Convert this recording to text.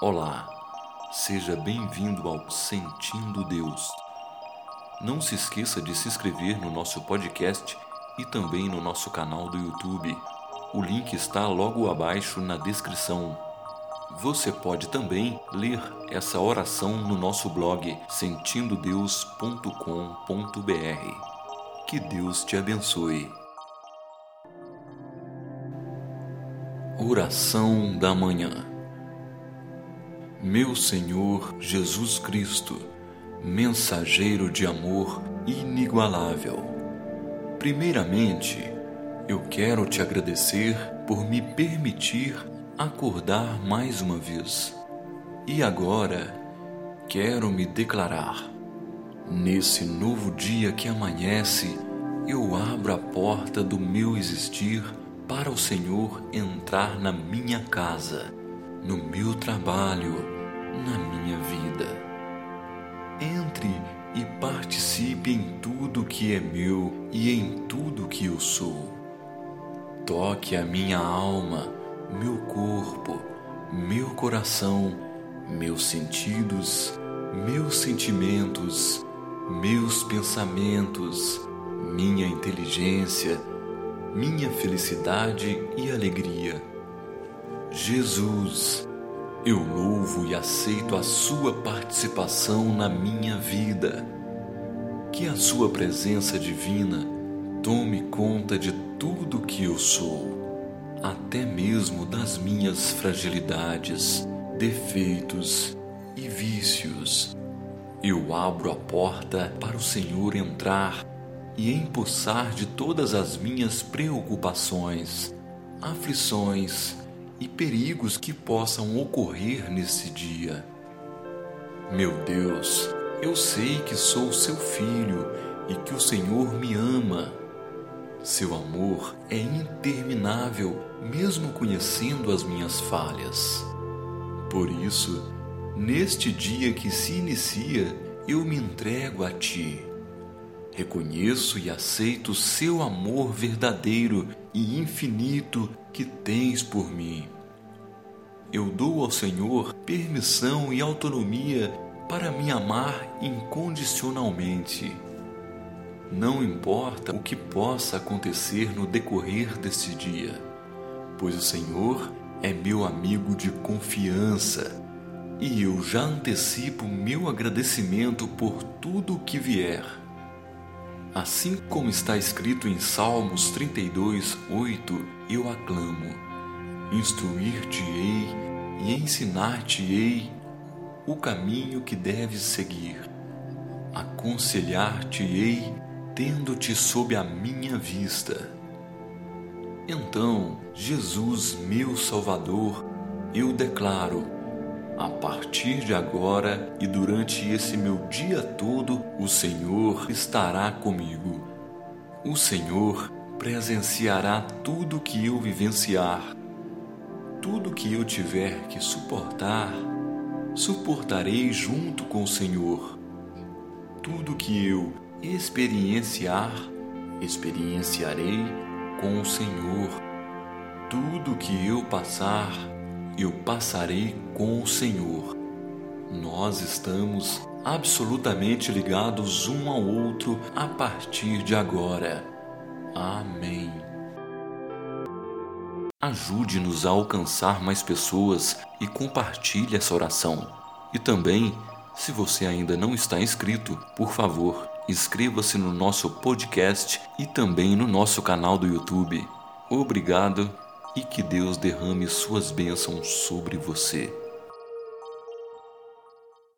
Olá, seja bem-vindo ao Sentindo Deus. Não se esqueça de se inscrever no nosso podcast e também no nosso canal do YouTube. O link está logo abaixo na descrição. Você pode também ler essa oração no nosso blog sentindo-deus.com.br. Que Deus te abençoe. Oração da Manhã meu Senhor Jesus Cristo, mensageiro de amor inigualável. Primeiramente, eu quero te agradecer por me permitir acordar mais uma vez. E agora, quero me declarar. Nesse novo dia que amanhece, eu abro a porta do meu existir para o Senhor entrar na minha casa no meu trabalho, na minha vida. Entre e participe em tudo que é meu e em tudo que eu sou. Toque a minha alma, meu corpo, meu coração, meus sentidos, meus sentimentos, meus pensamentos, minha inteligência, minha felicidade e alegria Jesus, eu louvo e aceito a Sua participação na minha vida. Que a Sua presença divina tome conta de tudo que eu sou, até mesmo das minhas fragilidades, defeitos e vícios. Eu abro a porta para o Senhor entrar e empossar de todas as minhas preocupações, aflições e perigos que possam ocorrer nesse dia. Meu Deus, eu sei que sou seu filho e que o Senhor me ama. Seu amor é interminável, mesmo conhecendo as minhas falhas. Por isso, neste dia que se inicia, eu me entrego a Ti. Reconheço e aceito seu amor verdadeiro e infinito que tens por mim. Eu dou ao Senhor permissão e autonomia para me amar incondicionalmente. Não importa o que possa acontecer no decorrer desse dia, pois o Senhor é meu amigo de confiança e eu já antecipo meu agradecimento por tudo o que vier Assim como está escrito em Salmos 32, 8, eu aclamo: Instruir-te-ei e ensinar-te-ei o caminho que deves seguir. Aconselhar-te-ei tendo-te sob a minha vista. Então, Jesus, meu Salvador, eu declaro a partir de agora e durante esse meu dia todo, o Senhor estará comigo. O Senhor presenciará tudo que eu vivenciar. Tudo que eu tiver que suportar, suportarei junto com o Senhor. Tudo que eu experienciar, experienciarei com o Senhor. Tudo que eu passar, eu passarei com o Senhor. Nós estamos absolutamente ligados um ao outro a partir de agora. Amém. Ajude-nos a alcançar mais pessoas e compartilhe essa oração. E também, se você ainda não está inscrito, por favor, inscreva-se no nosso podcast e também no nosso canal do YouTube. Obrigado e que Deus derrame suas bênçãos sobre você.